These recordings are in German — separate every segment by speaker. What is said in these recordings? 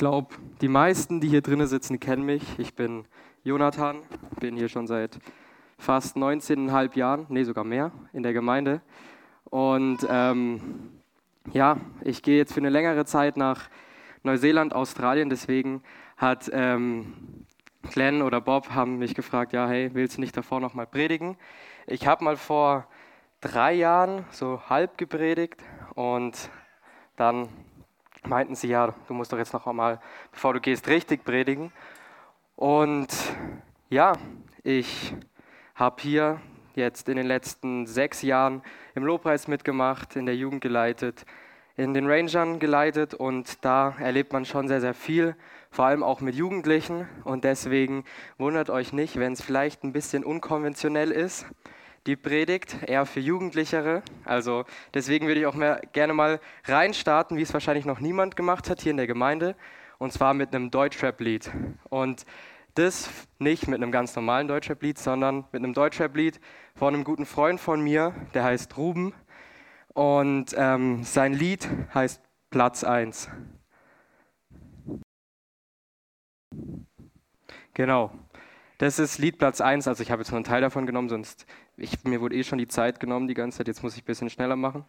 Speaker 1: glaube, die meisten, die hier drinnen sitzen, kennen mich. Ich bin Jonathan, bin hier schon seit fast 19,5 Jahren, nee, sogar mehr, in der Gemeinde. Und ähm, ja, ich gehe jetzt für eine längere Zeit nach Neuseeland, Australien. Deswegen hat ähm, Glenn oder Bob haben mich gefragt, ja, hey, willst du nicht davor noch mal predigen? Ich habe mal vor drei Jahren so halb gepredigt und dann meinten sie, ja, du musst doch jetzt noch einmal, bevor du gehst, richtig predigen. Und ja, ich habe hier jetzt in den letzten sechs Jahren im Lobpreis mitgemacht, in der Jugend geleitet, in den Rangern geleitet und da erlebt man schon sehr, sehr viel, vor allem auch mit Jugendlichen und deswegen wundert euch nicht, wenn es vielleicht ein bisschen unkonventionell ist. Die Predigt eher für Jugendlichere. Also deswegen würde ich auch mehr, gerne mal reinstarten, wie es wahrscheinlich noch niemand gemacht hat hier in der Gemeinde, und zwar mit einem Deutschrap-Lied. Und das nicht mit einem ganz normalen Deutschrap-Lied, sondern mit einem Deutschrap-Lied von einem guten Freund von mir, der heißt Ruben. Und ähm, sein Lied heißt Platz 1. Genau. Das ist Lied Platz 1, also ich habe jetzt nur einen Teil davon genommen, sonst ich, mir wurde eh schon die Zeit genommen die ganze Zeit, jetzt muss ich ein bisschen schneller machen.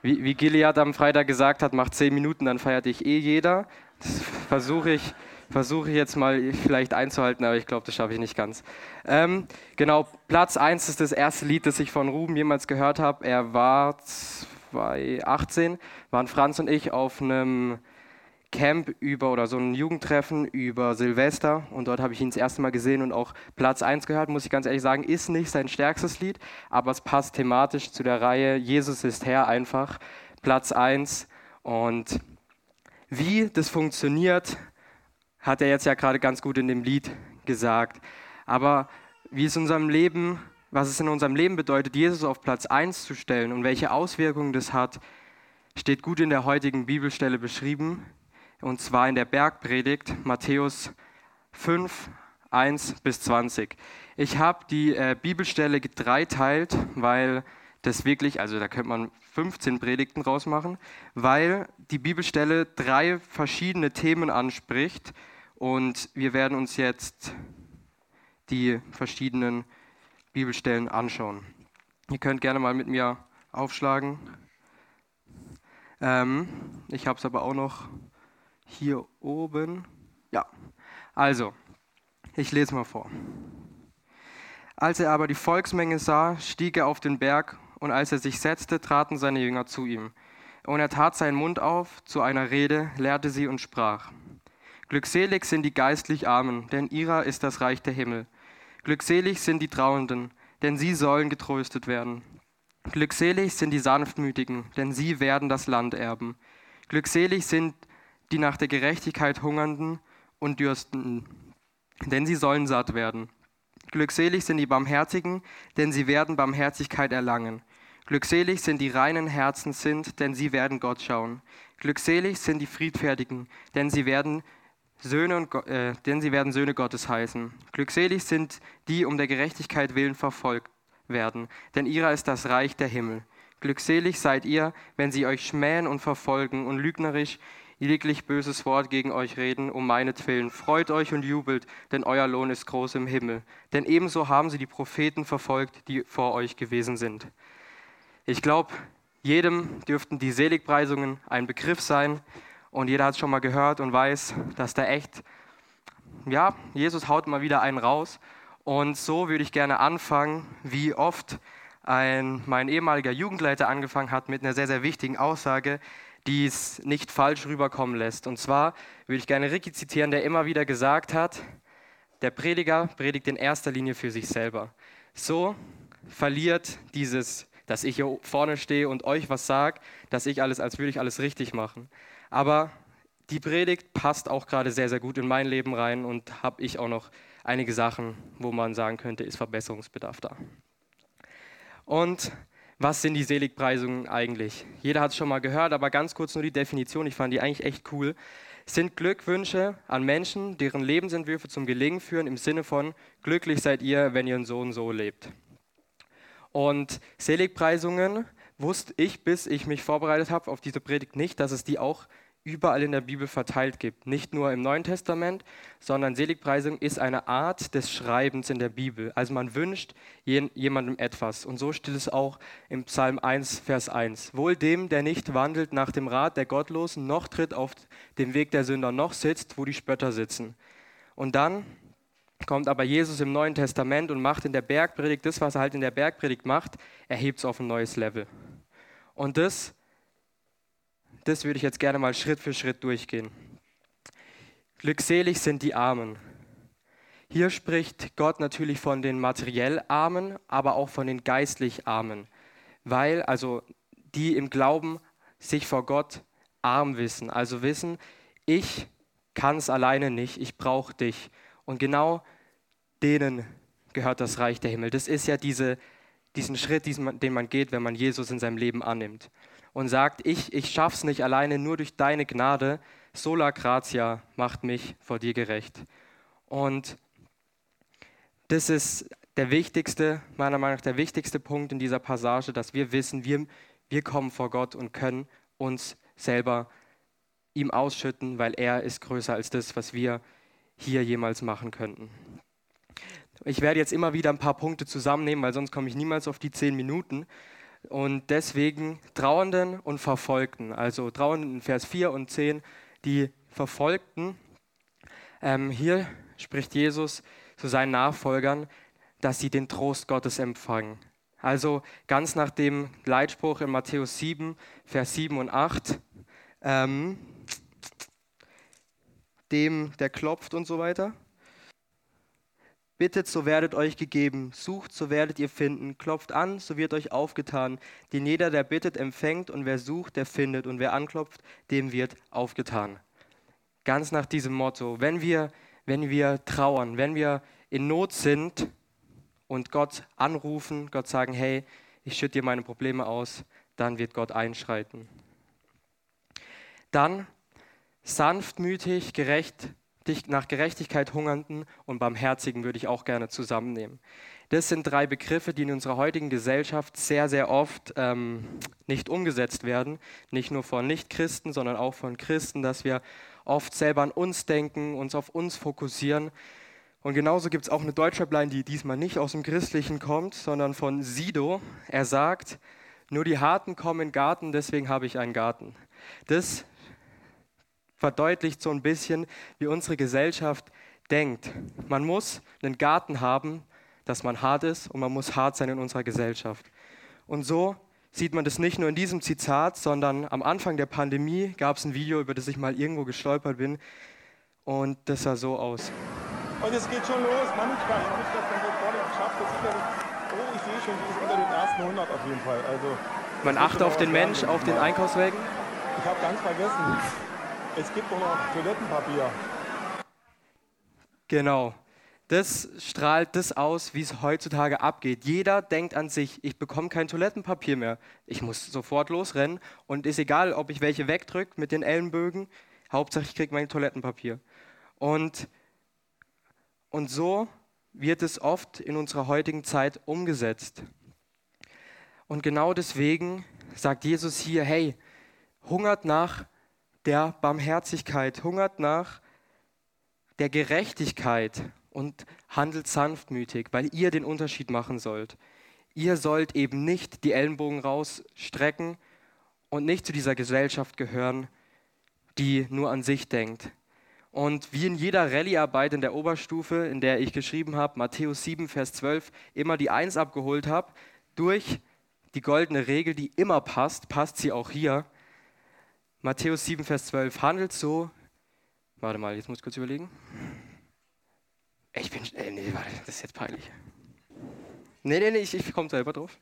Speaker 1: Wie, wie Gilead am Freitag gesagt hat, macht 10 Minuten, dann feiert dich eh jeder. Das versuche ich, versuche ich jetzt mal vielleicht einzuhalten, aber ich glaube, das schaffe ich nicht ganz. Ähm, genau, Platz 1 ist das erste Lied, das ich von Ruben jemals gehört habe. Er war 2018, waren Franz und ich auf einem Camp über oder so ein Jugendtreffen über Silvester und dort habe ich ihn das erste Mal gesehen und auch Platz 1 gehört, muss ich ganz ehrlich sagen, ist nicht sein stärkstes Lied, aber es passt thematisch zu der Reihe Jesus ist Herr einfach, Platz 1 und wie das funktioniert, hat er jetzt ja gerade ganz gut in dem Lied gesagt. Aber wie es in unserem Leben, was es in unserem Leben bedeutet, Jesus auf Platz 1 zu stellen und welche Auswirkungen das hat, steht gut in der heutigen Bibelstelle beschrieben. Und zwar in der Bergpredigt Matthäus 5, 1 bis 20. Ich habe die äh, Bibelstelle gedreiteilt, weil das wirklich, also da könnte man 15 Predigten rausmachen, weil die Bibelstelle drei verschiedene Themen anspricht und wir werden uns jetzt die verschiedenen Bibelstellen anschauen. Ihr könnt gerne mal mit mir aufschlagen. Ähm, ich habe es aber auch noch hier oben. Ja, also, ich lese mal vor. Als er aber die Volksmenge sah, stieg er auf den Berg, und als er sich setzte, traten seine Jünger zu ihm. Und er tat seinen Mund auf zu einer Rede, lehrte sie und sprach. Glückselig sind die geistlich Armen, denn ihrer ist das Reich der Himmel. Glückselig sind die Trauenden, denn sie sollen getröstet werden. Glückselig sind die Sanftmütigen, denn sie werden das Land erben. Glückselig sind die nach der Gerechtigkeit Hungernden und Dürstenden, denn sie sollen satt werden. Glückselig sind die Barmherzigen, denn sie werden Barmherzigkeit erlangen. Glückselig sind die reinen Herzen sind, denn sie werden Gott schauen. Glückselig sind die Friedfertigen, denn sie werden Söhne, und, äh, denn sie werden Söhne Gottes heißen. Glückselig sind die um der Gerechtigkeit willen verfolgt werden, denn ihrer ist das Reich der Himmel. Glückselig seid ihr, wenn sie euch schmähen und verfolgen und lügnerisch jeglich böses Wort gegen euch reden, um meinetwillen. Freut euch und jubelt, denn euer Lohn ist groß im Himmel. Denn ebenso haben sie die Propheten verfolgt, die vor euch gewesen sind. Ich glaube, jedem dürften die Seligpreisungen ein Begriff sein und jeder hat es schon mal gehört und weiß, dass da echt, ja, Jesus haut mal wieder einen raus. Und so würde ich gerne anfangen, wie oft ein, mein ehemaliger Jugendleiter angefangen hat mit einer sehr, sehr wichtigen Aussage, die es nicht falsch rüberkommen lässt. Und zwar würde ich gerne Ricky zitieren, der immer wieder gesagt hat, der Prediger predigt in erster Linie für sich selber. So verliert dieses, dass ich hier vorne stehe und euch was sage, dass ich alles, als würde ich alles richtig machen. Aber die Predigt passt auch gerade sehr, sehr gut in mein Leben rein und habe ich auch noch einige Sachen, wo man sagen könnte, ist Verbesserungsbedarf da. Und was sind die Seligpreisungen eigentlich? Jeder hat es schon mal gehört, aber ganz kurz nur die Definition, ich fand die eigentlich echt cool. Sind Glückwünsche an Menschen, deren Lebensentwürfe zum Gelingen führen, im Sinne von glücklich seid ihr, wenn ihr so und so lebt. Und Seligpreisungen wusste ich, bis ich mich vorbereitet habe auf diese Predigt nicht, dass es die auch überall in der Bibel verteilt gibt. Nicht nur im Neuen Testament, sondern Seligpreisung ist eine Art des Schreibens in der Bibel. Also man wünscht jemandem etwas. Und so steht es auch im Psalm 1, Vers 1. Wohl dem, der nicht wandelt nach dem Rat der Gottlosen, noch tritt auf dem Weg der Sünder, noch sitzt, wo die Spötter sitzen. Und dann kommt aber Jesus im Neuen Testament und macht in der Bergpredigt das, was er halt in der Bergpredigt macht, er hebt es auf ein neues Level. Und das das würde ich jetzt gerne mal Schritt für Schritt durchgehen. Glückselig sind die Armen. Hier spricht Gott natürlich von den materiell Armen, aber auch von den geistlich Armen, weil also die im Glauben sich vor Gott arm wissen, also wissen, ich kann es alleine nicht, ich brauche dich. Und genau denen gehört das Reich der Himmel. Das ist ja diese, diesen Schritt, diesen, den man geht, wenn man Jesus in seinem Leben annimmt und sagt, ich, ich schaff's nicht alleine, nur durch deine Gnade, sola gratia macht mich vor dir gerecht. Und das ist der wichtigste, meiner Meinung nach der wichtigste Punkt in dieser Passage, dass wir wissen, wir, wir kommen vor Gott und können uns selber ihm ausschütten, weil er ist größer als das, was wir hier jemals machen könnten. Ich werde jetzt immer wieder ein paar Punkte zusammennehmen, weil sonst komme ich niemals auf die zehn Minuten und deswegen Trauernden und Verfolgten, also Trauernden in Vers 4 und 10, die Verfolgten. Ähm, hier spricht Jesus zu seinen Nachfolgern, dass sie den Trost Gottes empfangen. Also ganz nach dem Leitspruch in Matthäus 7, Vers 7 und 8, ähm, dem, der klopft und so weiter. Bittet, so werdet euch gegeben. Sucht, so werdet ihr finden. Klopft an, so wird euch aufgetan. Denn jeder, der bittet, empfängt. Und wer sucht, der findet. Und wer anklopft, dem wird aufgetan. Ganz nach diesem Motto. Wenn wir, wenn wir trauern, wenn wir in Not sind und Gott anrufen, Gott sagen, hey, ich schütte dir meine Probleme aus, dann wird Gott einschreiten. Dann sanftmütig, gerecht nach Gerechtigkeit hungernden und barmherzigen würde ich auch gerne zusammennehmen. Das sind drei Begriffe, die in unserer heutigen Gesellschaft sehr, sehr oft ähm, nicht umgesetzt werden. Nicht nur von Nichtchristen, sondern auch von Christen, dass wir oft selber an uns denken, uns auf uns fokussieren. Und genauso gibt es auch eine Deutschlandline, die diesmal nicht aus dem Christlichen kommt, sondern von Sido. Er sagt, nur die Harten kommen in den Garten, deswegen habe ich einen Garten. Das verdeutlicht so ein bisschen, wie unsere Gesellschaft denkt. Man muss einen Garten haben, dass man hart ist und man muss hart sein in unserer Gesellschaft. Und so sieht man das nicht nur in diesem Zitat, sondern am Anfang der Pandemie gab es ein Video, über das ich mal irgendwo gestolpert bin und das sah so aus.
Speaker 2: Und es geht schon los, ich habe das dann so vorne geschafft, das sicherlich, oh, ich sehe schon, die ist unter den ersten 100 auf jeden Fall. Also,
Speaker 1: man achtet auf den Mensch, auf den Einkaufswägen?
Speaker 2: Ich habe ganz vergessen, es gibt auch noch Toilettenpapier.
Speaker 1: Genau. Das strahlt das aus, wie es heutzutage abgeht. Jeder denkt an sich, ich bekomme kein Toilettenpapier mehr. Ich muss sofort losrennen und ist egal, ob ich welche wegdrücke mit den Ellenbögen. Hauptsache, ich kriege mein Toilettenpapier. Und, und so wird es oft in unserer heutigen Zeit umgesetzt. Und genau deswegen sagt Jesus hier, hey, hungert nach der Barmherzigkeit, hungert nach der Gerechtigkeit und handelt sanftmütig, weil ihr den Unterschied machen sollt. Ihr sollt eben nicht die Ellenbogen rausstrecken und nicht zu dieser Gesellschaft gehören, die nur an sich denkt. Und wie in jeder Rallyearbeit in der Oberstufe, in der ich geschrieben habe, Matthäus 7, Vers 12, immer die Eins abgeholt habe, durch die goldene Regel, die immer passt, passt sie auch hier. Matthäus 7, Vers 12 handelt so. Warte mal, jetzt muss ich kurz überlegen. Ich bin. Äh, nee, warte, das ist jetzt peinlich. Nee, nee, nee, ich, ich komme selber drauf.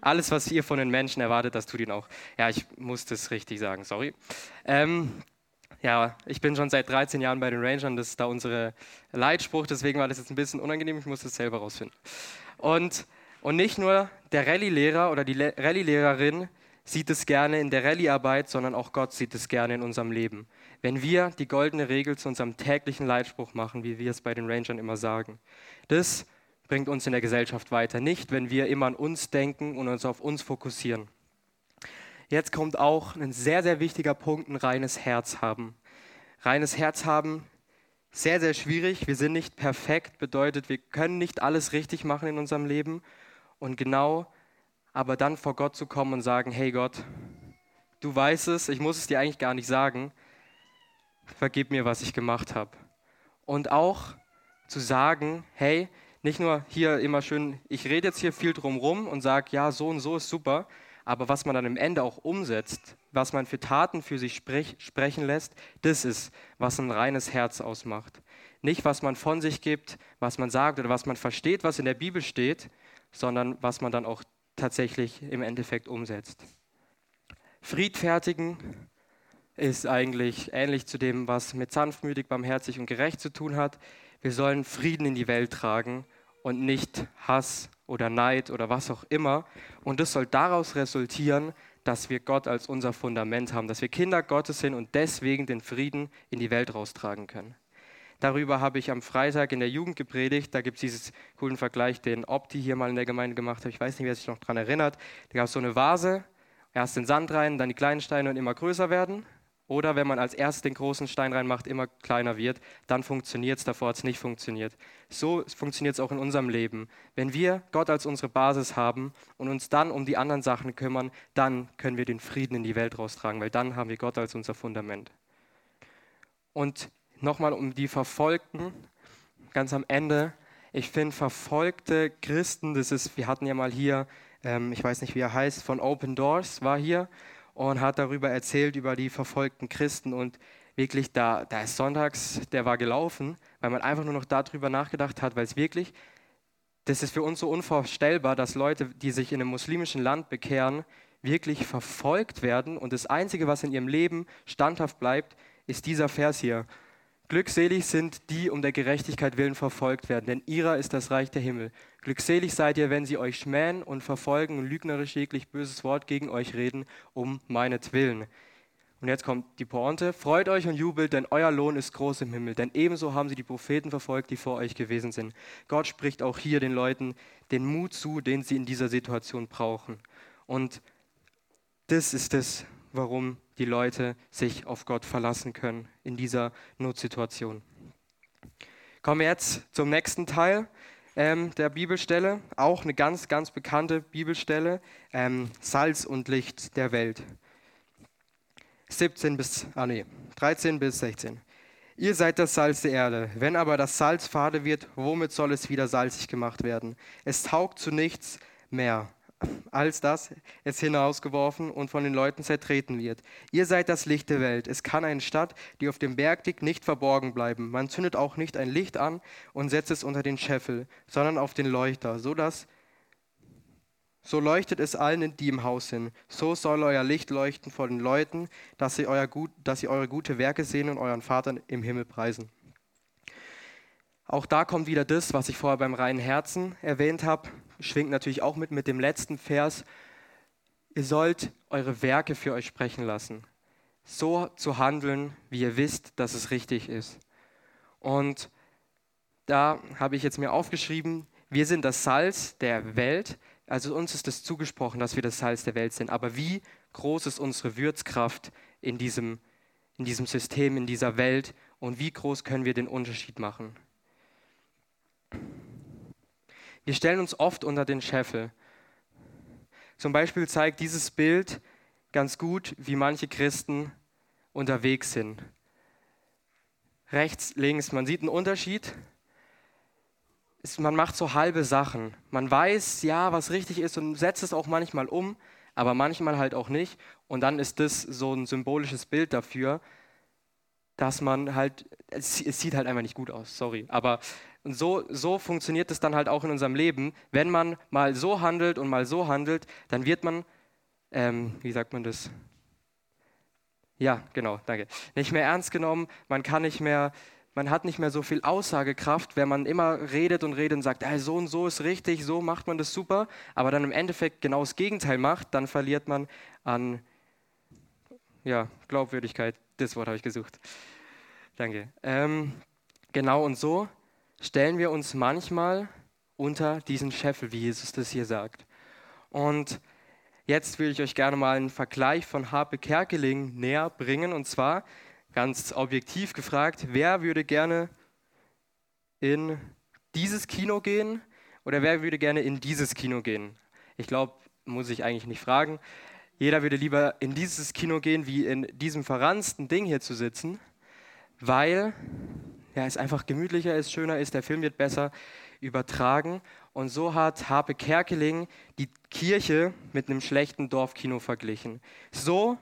Speaker 1: Alles, was ihr von den Menschen erwartet, das tut ihn auch. Ja, ich muss das richtig sagen, sorry. Ähm, ja, ich bin schon seit 13 Jahren bei den Rangern, das ist da unsere Leitspruch, deswegen war das jetzt ein bisschen unangenehm, ich muss das selber rausfinden. Und, und nicht nur der Rallye-Lehrer oder die Rallye-Lehrerin sieht es gerne in der Rallyearbeit, sondern auch Gott sieht es gerne in unserem Leben. Wenn wir die goldene Regel zu unserem täglichen Leitspruch machen, wie wir es bei den Rangern immer sagen, das bringt uns in der Gesellschaft weiter. Nicht, wenn wir immer an uns denken und uns auf uns fokussieren. Jetzt kommt auch ein sehr, sehr wichtiger Punkt, ein reines Herz haben. Reines Herz haben, sehr, sehr schwierig. Wir sind nicht perfekt, bedeutet, wir können nicht alles richtig machen in unserem Leben. Und genau, aber dann vor Gott zu kommen und sagen, hey Gott, du weißt es, ich muss es dir eigentlich gar nicht sagen, vergib mir, was ich gemacht habe. Und auch zu sagen, hey, nicht nur hier immer schön, ich rede jetzt hier viel drumrum und sage, ja, so und so ist super, aber was man dann am Ende auch umsetzt, was man für Taten für sich sprech, sprechen lässt, das ist, was ein reines Herz ausmacht. Nicht, was man von sich gibt, was man sagt oder was man versteht, was in der Bibel steht, sondern was man dann auch tatsächlich im Endeffekt umsetzt. Friedfertigen ist eigentlich ähnlich zu dem, was mit sanftmütig, barmherzig und gerecht zu tun hat. Wir sollen Frieden in die Welt tragen und nicht Hass oder Neid oder was auch immer. Und das soll daraus resultieren, dass wir Gott als unser Fundament haben, dass wir Kinder Gottes sind und deswegen den Frieden in die Welt raustragen können. Darüber habe ich am Freitag in der Jugend gepredigt. Da gibt es diesen coolen Vergleich, den Opti hier mal in der Gemeinde gemacht hat. Ich weiß nicht, wer sich noch daran erinnert. Da gab es so eine Vase, erst den Sand rein, dann die kleinen Steine und immer größer werden. Oder wenn man als erstes den großen Stein reinmacht, immer kleiner wird, dann funktioniert es, davor hat es nicht funktioniert. So funktioniert es auch in unserem Leben. Wenn wir Gott als unsere Basis haben und uns dann um die anderen Sachen kümmern, dann können wir den Frieden in die Welt raustragen, weil dann haben wir Gott als unser Fundament. Und nochmal um die Verfolgten, ganz am Ende, ich finde verfolgte Christen, das ist, wir hatten ja mal hier, ähm, ich weiß nicht, wie er heißt, von Open Doors war hier und hat darüber erzählt, über die verfolgten Christen. Und wirklich, da, da ist sonntags, der war gelaufen, weil man einfach nur noch darüber nachgedacht hat, weil es wirklich, das ist für uns so unvorstellbar, dass Leute, die sich in einem muslimischen Land bekehren, wirklich verfolgt werden. Und das Einzige, was in ihrem Leben standhaft bleibt, ist dieser Vers hier. Glückselig sind die um der Gerechtigkeit willen verfolgt werden, denn ihrer ist das Reich der Himmel. Glückselig seid ihr, wenn sie euch schmähen und verfolgen und lügnerisch jeglich böses Wort gegen euch reden, um meinetwillen. Und jetzt kommt die Pointe. Freut euch und jubelt, denn euer Lohn ist groß im Himmel. Denn ebenso haben sie die Propheten verfolgt, die vor euch gewesen sind. Gott spricht auch hier den Leuten den Mut zu, den sie in dieser Situation brauchen. Und das ist es, warum die Leute sich auf Gott verlassen können in dieser Notsituation. Kommen wir jetzt zum nächsten Teil ähm, der Bibelstelle, auch eine ganz, ganz bekannte Bibelstelle, ähm, Salz und Licht der Welt. 17 bis, ah nee, 13 bis 16. Ihr seid das Salz der Erde. Wenn aber das Salz fade wird, womit soll es wieder salzig gemacht werden? Es taugt zu nichts mehr, als dass es hinausgeworfen und von den Leuten zertreten wird. Ihr seid das Licht der Welt. Es kann eine Stadt, die auf dem Berg liegt, nicht verborgen bleiben. Man zündet auch nicht ein Licht an und setzt es unter den Scheffel, sondern auf den Leuchter, so dass so leuchtet es allen, die im Haus sind. So soll euer Licht leuchten vor den Leuten, dass sie, euer gut, dass sie eure gute Werke sehen und euren Vater im Himmel preisen. Auch da kommt wieder das, was ich vorher beim reinen Herzen erwähnt habe schwingt natürlich auch mit mit dem letzten Vers. Ihr sollt eure Werke für euch sprechen lassen. So zu handeln, wie ihr wisst, dass es richtig ist. Und da habe ich jetzt mir aufgeschrieben, wir sind das Salz der Welt. Also uns ist es zugesprochen, dass wir das Salz der Welt sind. Aber wie groß ist unsere Würzkraft in diesem, in diesem System, in dieser Welt? Und wie groß können wir den Unterschied machen? Wir stellen uns oft unter den Scheffel. Zum Beispiel zeigt dieses Bild ganz gut, wie manche Christen unterwegs sind. Rechts, links, man sieht einen Unterschied. Man macht so halbe Sachen. Man weiß, ja, was richtig ist und setzt es auch manchmal um, aber manchmal halt auch nicht. Und dann ist das so ein symbolisches Bild dafür, dass man halt, es, sieht halt einfach nicht gut aus, sorry, aber so, so funktioniert es dann halt auch in unserem Leben. Wenn man mal so handelt und mal so handelt, dann wird man, ähm, wie sagt man das? Ja, genau, danke. Nicht mehr ernst genommen, man kann nicht mehr, man hat nicht mehr so viel Aussagekraft, wenn man immer redet und redet und sagt, hey, so und so ist richtig, so macht man das super, aber dann im Endeffekt genau das Gegenteil macht, dann verliert man an ja, Glaubwürdigkeit. Das Wort habe ich gesucht. Danke. Ähm, genau und so stellen wir uns manchmal unter diesen Scheffel, wie Jesus das hier sagt. Und jetzt will ich euch gerne mal einen Vergleich von Harpe Kerkeling näher bringen. Und zwar ganz objektiv gefragt, wer würde gerne in dieses Kino gehen oder wer würde gerne in dieses Kino gehen? Ich glaube, muss ich eigentlich nicht fragen. Jeder würde lieber in dieses Kino gehen, wie in diesem verransten Ding hier zu sitzen, weil ja, es einfach gemütlicher ist, schöner ist, der Film wird besser übertragen. Und so hat Harpe Kerkeling die Kirche mit einem schlechten Dorfkino verglichen. So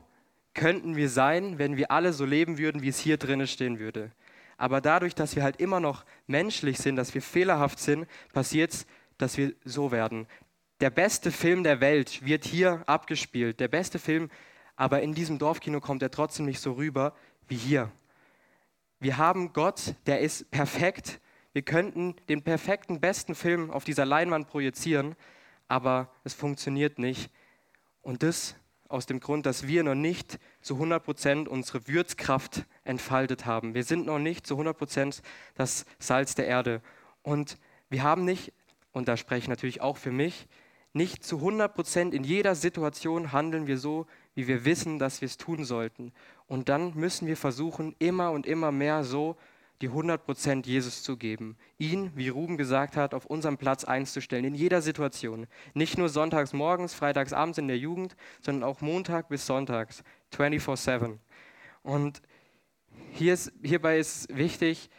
Speaker 1: könnten wir sein, wenn wir alle so leben würden, wie es hier drinnen stehen würde. Aber dadurch, dass wir halt immer noch menschlich sind, dass wir fehlerhaft sind, passiert es, dass wir so werden. Der beste Film der Welt wird hier abgespielt. Der beste Film, aber in diesem Dorfkino kommt er trotzdem nicht so rüber wie hier. Wir haben Gott, der ist perfekt. Wir könnten den perfekten, besten Film auf dieser Leinwand projizieren, aber es funktioniert nicht. Und das aus dem Grund, dass wir noch nicht zu 100 Prozent unsere Würzkraft entfaltet haben. Wir sind noch nicht zu 100 Prozent das Salz der Erde. Und wir haben nicht, und da spreche ich natürlich auch für mich, nicht zu 100 Prozent in jeder Situation handeln wir so, wie wir wissen, dass wir es tun sollten. Und dann müssen wir versuchen, immer und immer mehr so die 100% Jesus zu geben. Ihn, wie Ruben gesagt hat, auf unserem Platz einzustellen, in jeder Situation. Nicht nur sonntags morgens, freitags abends in der Jugend, sondern auch Montag bis Sonntags, 24-7. Und hier ist, hierbei ist wichtig,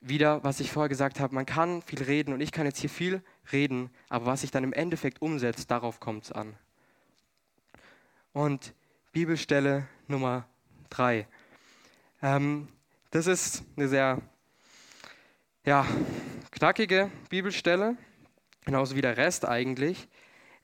Speaker 1: wieder, was ich vorher gesagt habe, man kann viel reden und ich kann jetzt hier viel reden, aber was sich dann im Endeffekt umsetzt, darauf kommt es an. Und Bibelstelle Nummer 3. Ähm, das ist eine sehr ja, knackige Bibelstelle, genauso wie der Rest eigentlich.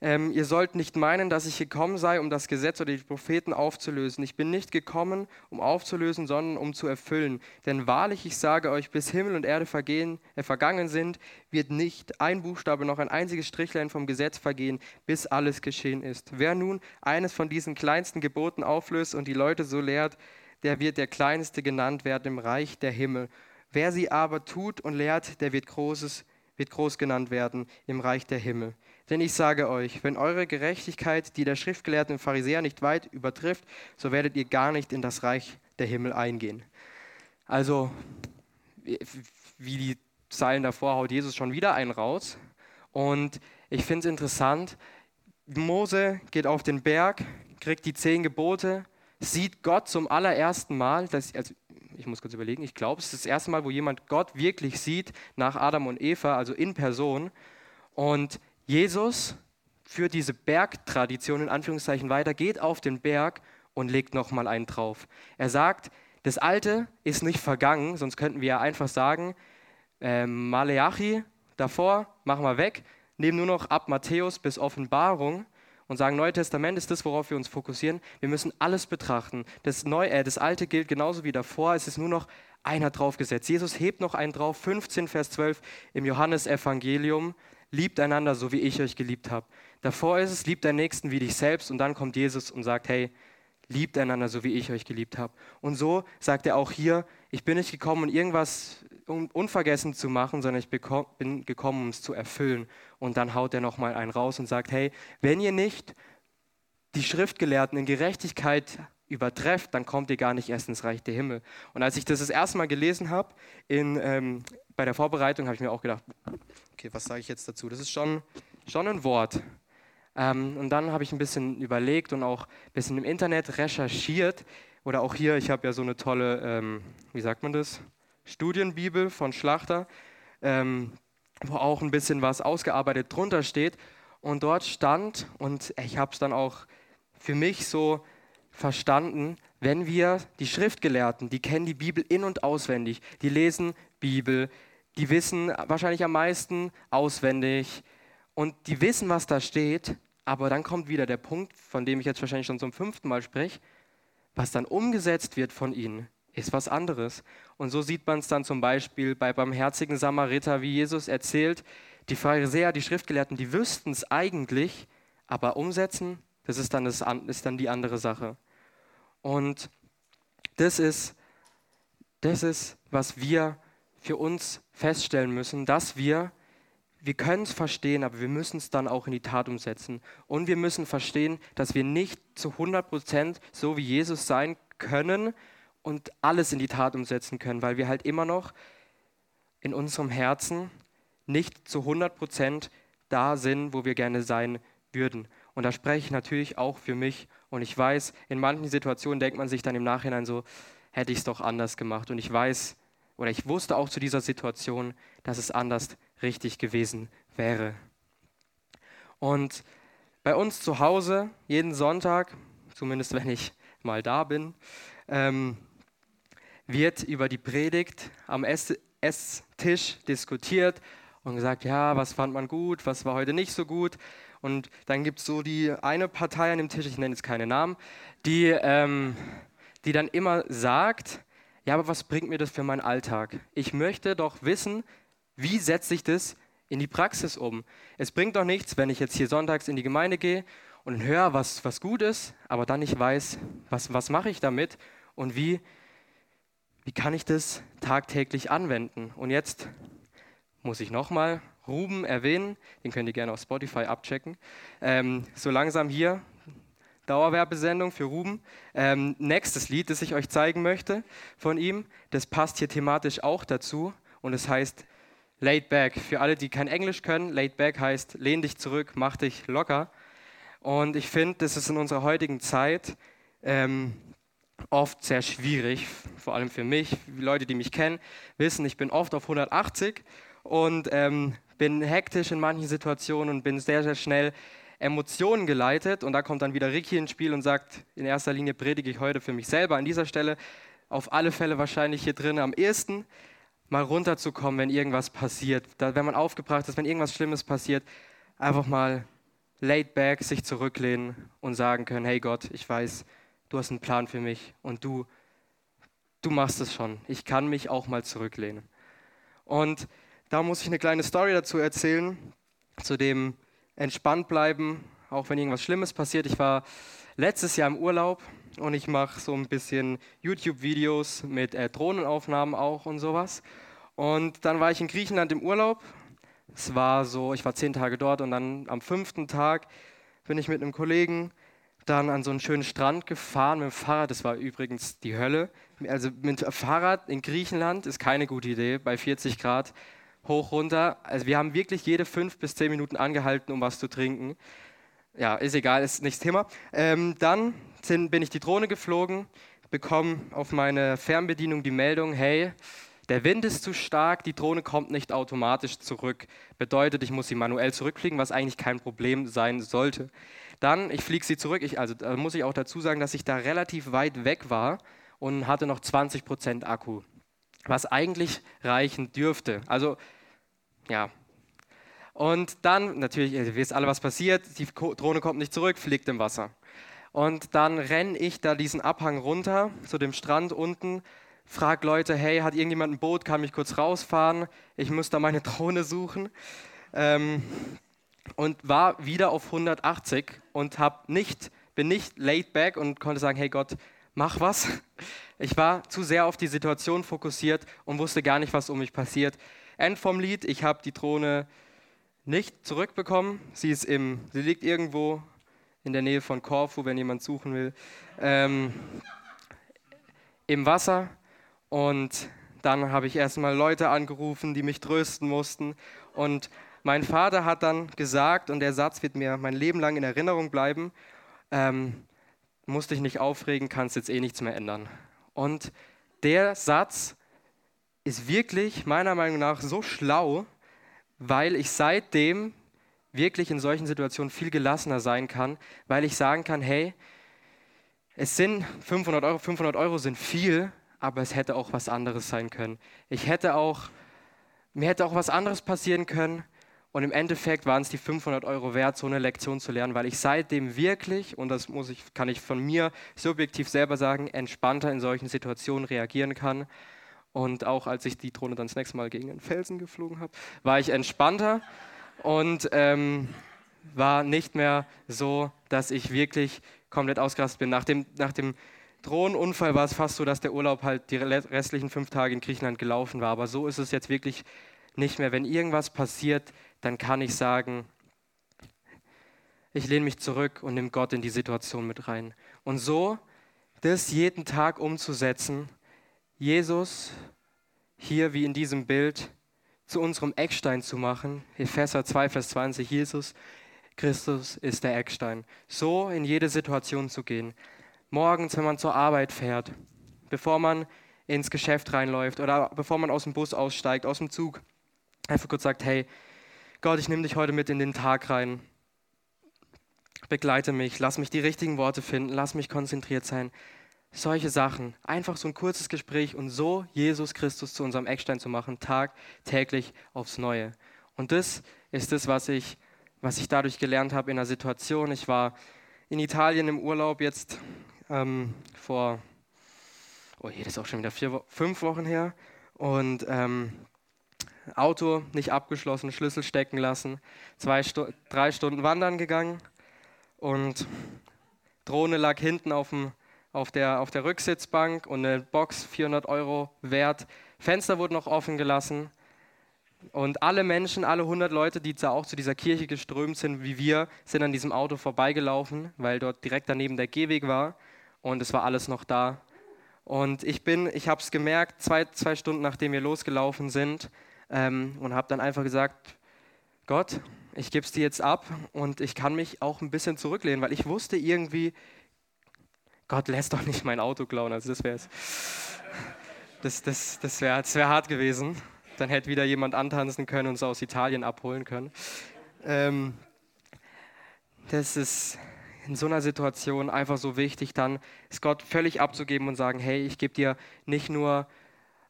Speaker 1: Ähm, ihr sollt nicht meinen, dass ich gekommen sei, um das Gesetz oder die Propheten aufzulösen. Ich bin nicht gekommen, um aufzulösen, sondern um zu erfüllen. Denn wahrlich, ich sage euch, bis Himmel und Erde vergehen, äh, vergangen sind, wird nicht ein Buchstabe noch ein einziges Strichlein vom Gesetz vergehen, bis alles geschehen ist. Wer nun eines von diesen kleinsten Geboten auflöst und die Leute so lehrt, der wird der Kleinste genannt werden im Reich der Himmel. Wer sie aber tut und lehrt, der wird, Großes, wird groß genannt werden im Reich der Himmel. Denn ich sage euch, wenn eure Gerechtigkeit die der Schriftgelehrten und Pharisäer nicht weit übertrifft, so werdet ihr gar nicht in das Reich der Himmel eingehen. Also, wie die Zeilen davor haut Jesus schon wieder einen raus. Und ich finde es interessant, Mose geht auf den Berg, kriegt die zehn Gebote, sieht Gott zum allerersten Mal, das, also ich muss kurz überlegen, ich glaube, es ist das erste Mal, wo jemand Gott wirklich sieht, nach Adam und Eva, also in Person. Und Jesus führt diese Bergtradition in Anführungszeichen weiter, geht auf den Berg und legt nochmal einen drauf. Er sagt, das Alte ist nicht vergangen, sonst könnten wir ja einfach sagen, äh, Maleachi davor, machen wir weg, nehmen nur noch ab Matthäus bis Offenbarung und sagen, Neue Testament ist das, worauf wir uns fokussieren. Wir müssen alles betrachten. Das, Neu äh, das Alte gilt genauso wie davor, es ist nur noch einer draufgesetzt. Jesus hebt noch einen drauf, 15 Vers 12 im Johannesevangelium liebt einander so, wie ich euch geliebt habe. Davor ist es, liebt deinen Nächsten wie dich selbst und dann kommt Jesus und sagt, hey, liebt einander so, wie ich euch geliebt habe. Und so sagt er auch hier, ich bin nicht gekommen, um irgendwas unvergessen zu machen, sondern ich bin gekommen, um es zu erfüllen. Und dann haut er nochmal einen raus und sagt, hey, wenn ihr nicht die Schriftgelehrten in Gerechtigkeit übertrefft, dann kommt ihr gar nicht erst ins Reich der Himmel. Und als ich das das erste Mal gelesen habe, ähm, bei der Vorbereitung, habe ich mir auch gedacht, okay, was sage ich jetzt dazu? Das ist schon, schon ein Wort. Ähm, und dann habe ich ein bisschen überlegt und auch ein bisschen im Internet recherchiert. Oder auch hier, ich habe ja so eine tolle, ähm, wie sagt man das? Studienbibel von Schlachter, ähm, wo auch ein bisschen was ausgearbeitet drunter steht. Und dort stand, und ich habe es dann auch für mich so verstanden, wenn wir die Schriftgelehrten, die kennen die Bibel in und auswendig, die lesen Bibel, die wissen wahrscheinlich am meisten auswendig und die wissen, was da steht, aber dann kommt wieder der Punkt, von dem ich jetzt wahrscheinlich schon zum fünften Mal spreche, was dann umgesetzt wird von ihnen, ist was anderes. Und so sieht man es dann zum Beispiel bei barmherzigen Samariter, wie Jesus erzählt, die Pharisäer, die Schriftgelehrten, die wüssten es eigentlich, aber umsetzen, das ist dann, das ist dann die andere Sache. Und das ist, das ist, was wir für uns feststellen müssen, dass wir wir können es verstehen, aber wir müssen es dann auch in die Tat umsetzen. Und wir müssen verstehen, dass wir nicht zu 100 Prozent so wie Jesus sein können und alles in die Tat umsetzen können, weil wir halt immer noch in unserem Herzen nicht zu 100 Prozent da sind, wo wir gerne sein würden. Und da spreche ich natürlich auch für mich. Und ich weiß, in manchen Situationen denkt man sich dann im Nachhinein so, hätte ich es doch anders gemacht. Und ich weiß, oder ich wusste auch zu dieser Situation, dass es anders richtig gewesen wäre. Und bei uns zu Hause, jeden Sonntag, zumindest wenn ich mal da bin, ähm, wird über die Predigt am Esstisch diskutiert und gesagt, ja, was fand man gut, was war heute nicht so gut. Und dann gibt es so die eine Partei an dem Tisch, ich nenne jetzt keine Namen, die, ähm, die dann immer sagt, ja, aber was bringt mir das für meinen Alltag? Ich möchte doch wissen, wie setze ich das in die Praxis um? Es bringt doch nichts, wenn ich jetzt hier sonntags in die Gemeinde gehe und höre, was, was gut ist, aber dann nicht weiß, was, was mache ich damit und wie, wie kann ich das tagtäglich anwenden? Und jetzt muss ich nochmal Ruben erwähnen, den könnt ihr gerne auf Spotify abchecken. Ähm, so langsam hier, Dauerwerbesendung für Ruben. Ähm, nächstes Lied, das ich euch zeigen möchte von ihm, das passt hier thematisch auch dazu und es heißt Laid Back. Für alle, die kein Englisch können, Laid Back heißt lehn dich zurück, mach dich locker. Und ich finde, das ist in unserer heutigen Zeit ähm, oft sehr schwierig, vor allem für mich. Leute, die mich kennen, wissen, ich bin oft auf 180 und ähm, bin hektisch in manchen Situationen und bin sehr, sehr schnell Emotionen geleitet. Und da kommt dann wieder Ricky ins Spiel und sagt, in erster Linie predige ich heute für mich selber an dieser Stelle. Auf alle Fälle wahrscheinlich hier drin am ehesten, mal runterzukommen, wenn irgendwas passiert. Da, wenn man aufgebracht ist, wenn irgendwas Schlimmes passiert, einfach mal laid back sich zurücklehnen und sagen können, hey Gott, ich weiß, du hast einen Plan für mich und du, du machst es schon. Ich kann mich auch mal zurücklehnen. Und da muss ich eine kleine Story dazu erzählen, zu dem entspannt bleiben, auch wenn irgendwas Schlimmes passiert. Ich war letztes Jahr im Urlaub und ich mache so ein bisschen YouTube-Videos mit äh, Drohnenaufnahmen auch und sowas. Und dann war ich in Griechenland im Urlaub es war so, ich war zehn Tage dort und dann am fünften Tag bin ich mit einem Kollegen dann an so einen schönen Strand gefahren mit dem Fahrrad. Das war übrigens die Hölle. Also mit Fahrrad in Griechenland ist keine gute Idee bei 40 Grad hoch runter. Also wir haben wirklich jede fünf bis zehn Minuten angehalten, um was zu trinken. Ja, ist egal, ist nicht das Thema. Ähm, dann sind, bin ich die Drohne geflogen, bekomme auf meine Fernbedienung die Meldung, hey, der Wind ist zu stark, die Drohne kommt nicht automatisch zurück. Bedeutet, ich muss sie manuell zurückfliegen, was eigentlich kein Problem sein sollte. Dann, ich fliege sie zurück. Ich, also da muss ich auch dazu sagen, dass ich da relativ weit weg war und hatte noch 20% Akku, was eigentlich reichen dürfte. Also, ja. Und dann, natürlich, ihr wisst alle, was passiert. Die Drohne kommt nicht zurück, fliegt im Wasser. Und dann renne ich da diesen Abhang runter zu dem Strand unten frag Leute, hey, hat irgendjemand ein Boot, kann mich kurz rausfahren, ich muss da meine Drohne suchen. Ähm, und war wieder auf 180 und hab nicht, bin nicht laid back und konnte sagen, hey Gott, mach was. Ich war zu sehr auf die Situation fokussiert und wusste gar nicht, was um mich passiert. End vom Lied, ich habe die Drohne nicht zurückbekommen. Sie, ist im, sie liegt irgendwo in der Nähe von Korfu, wenn jemand suchen will. Ähm, Im Wasser und dann habe ich erstmal Leute angerufen, die mich trösten mussten. Und mein Vater hat dann gesagt, und der Satz wird mir mein Leben lang in Erinnerung bleiben, ähm, musst dich nicht aufregen, kannst jetzt eh nichts mehr ändern. Und der Satz ist wirklich meiner Meinung nach so schlau, weil ich seitdem wirklich in solchen Situationen viel gelassener sein kann, weil ich sagen kann, hey, es sind 500 Euro, 500 Euro sind viel, aber es hätte auch was anderes sein können. Ich hätte auch, mir hätte auch was anderes passieren können und im Endeffekt waren es die 500 Euro wert, so eine Lektion zu lernen, weil ich seitdem wirklich, und das muss ich, kann ich von mir subjektiv selber sagen, entspannter in solchen Situationen reagieren kann. Und auch als ich die Drohne dann das nächste Mal gegen den Felsen geflogen habe, war ich entspannter und ähm, war nicht mehr so, dass ich wirklich komplett ausgerastet bin. Nach dem, nach dem Drohnenunfall war es fast so, dass der Urlaub halt die restlichen fünf Tage in Griechenland gelaufen war. Aber so ist es jetzt wirklich nicht mehr. Wenn irgendwas passiert, dann kann ich sagen, ich lehne mich zurück und nehme Gott in die Situation mit rein. Und so das jeden Tag umzusetzen, Jesus hier wie in diesem Bild zu unserem Eckstein zu machen. Epheser 2, Vers 20, Jesus Christus ist der Eckstein. So in jede Situation zu gehen. Morgens, wenn man zur Arbeit fährt, bevor man ins Geschäft reinläuft oder bevor man aus dem Bus aussteigt, aus dem Zug, einfach kurz sagt, hey, Gott, ich nehme dich heute mit in den Tag rein. Begleite mich, lass mich die richtigen Worte finden, lass mich konzentriert sein. Solche Sachen. Einfach so ein kurzes Gespräch und so Jesus Christus zu unserem Eckstein zu machen, tagtäglich aufs Neue. Und das ist das, was ich, was ich dadurch gelernt habe in einer Situation. Ich war in Italien im Urlaub jetzt ähm, vor, oh je, das ist auch schon wieder vier, fünf Wochen her. Und ähm, Auto nicht abgeschlossen, Schlüssel stecken lassen, zwei Stu drei Stunden wandern gegangen und Drohne lag hinten auf, dem, auf, der, auf der Rücksitzbank und eine Box 400 Euro wert. Fenster wurden noch offen gelassen und alle Menschen, alle 100 Leute, die da auch zu dieser Kirche geströmt sind, wie wir, sind an diesem Auto vorbeigelaufen, weil dort direkt daneben der Gehweg war und es war alles noch da. Und ich bin, ich habe es gemerkt, zwei, zwei Stunden nachdem wir losgelaufen sind, ähm, und habe dann einfach gesagt, Gott, ich gebe es dir jetzt ab und ich kann mich auch ein bisschen zurücklehnen, weil ich wusste irgendwie, Gott lässt doch nicht mein Auto klauen. Also das wäre das, das, das wär, das wär hart gewesen. Dann hätte wieder jemand antanzen können und uns aus Italien abholen können. Ähm, das ist in so einer Situation einfach so wichtig, dann ist Gott völlig abzugeben und sagen, hey, ich gebe dir nicht nur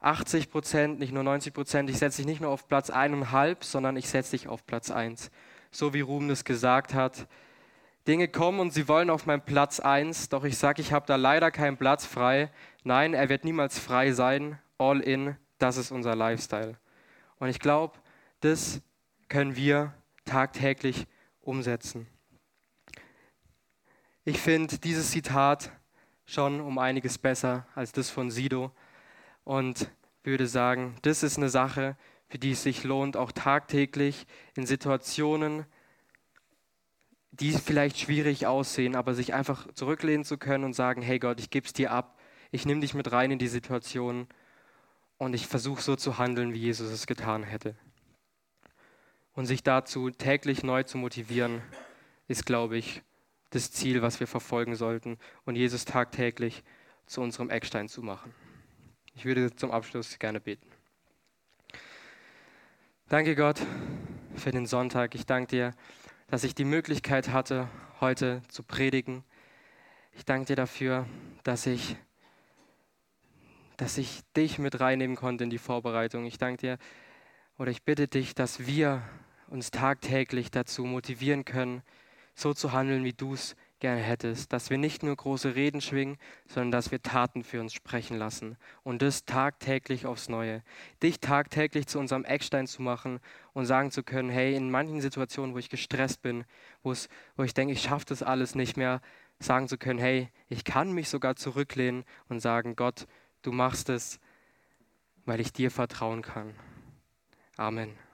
Speaker 1: 80 Prozent, nicht nur 90 Prozent. Ich setze dich nicht nur auf Platz eineinhalb, sondern ich setze dich auf Platz eins. So wie Ruben es gesagt hat. Dinge kommen und sie wollen auf meinen Platz eins, doch ich sage, ich habe da leider keinen Platz frei. Nein, er wird niemals frei sein. All in, das ist unser Lifestyle. Und ich glaube, das können wir tagtäglich umsetzen. Ich finde dieses Zitat schon um einiges besser als das von Sido und würde sagen, das ist eine Sache, für die es sich lohnt, auch tagtäglich in Situationen, die vielleicht schwierig aussehen, aber sich einfach zurücklehnen zu können und sagen, hey Gott, ich gebe es dir ab, ich nehme dich mit rein in die Situation und ich versuche so zu handeln, wie Jesus es getan hätte. Und sich dazu täglich neu zu motivieren, ist, glaube ich, das Ziel, was wir verfolgen sollten und Jesus tagtäglich zu unserem Eckstein zu machen. Ich würde zum Abschluss gerne beten. Danke Gott für den Sonntag. Ich danke dir, dass ich die Möglichkeit hatte, heute zu predigen. Ich danke dir dafür, dass ich, dass ich dich mit reinnehmen konnte in die Vorbereitung. Ich danke dir oder ich bitte dich, dass wir uns tagtäglich dazu motivieren können, so zu handeln, wie du es gerne hättest, dass wir nicht nur große Reden schwingen, sondern dass wir Taten für uns sprechen lassen und das tagtäglich aufs Neue. Dich tagtäglich zu unserem Eckstein zu machen und sagen zu können, hey, in manchen Situationen, wo ich gestresst bin, wo ich denke, ich schaffe das alles nicht mehr, sagen zu können, hey, ich kann mich sogar zurücklehnen und sagen, Gott, du machst es, weil ich dir vertrauen kann. Amen.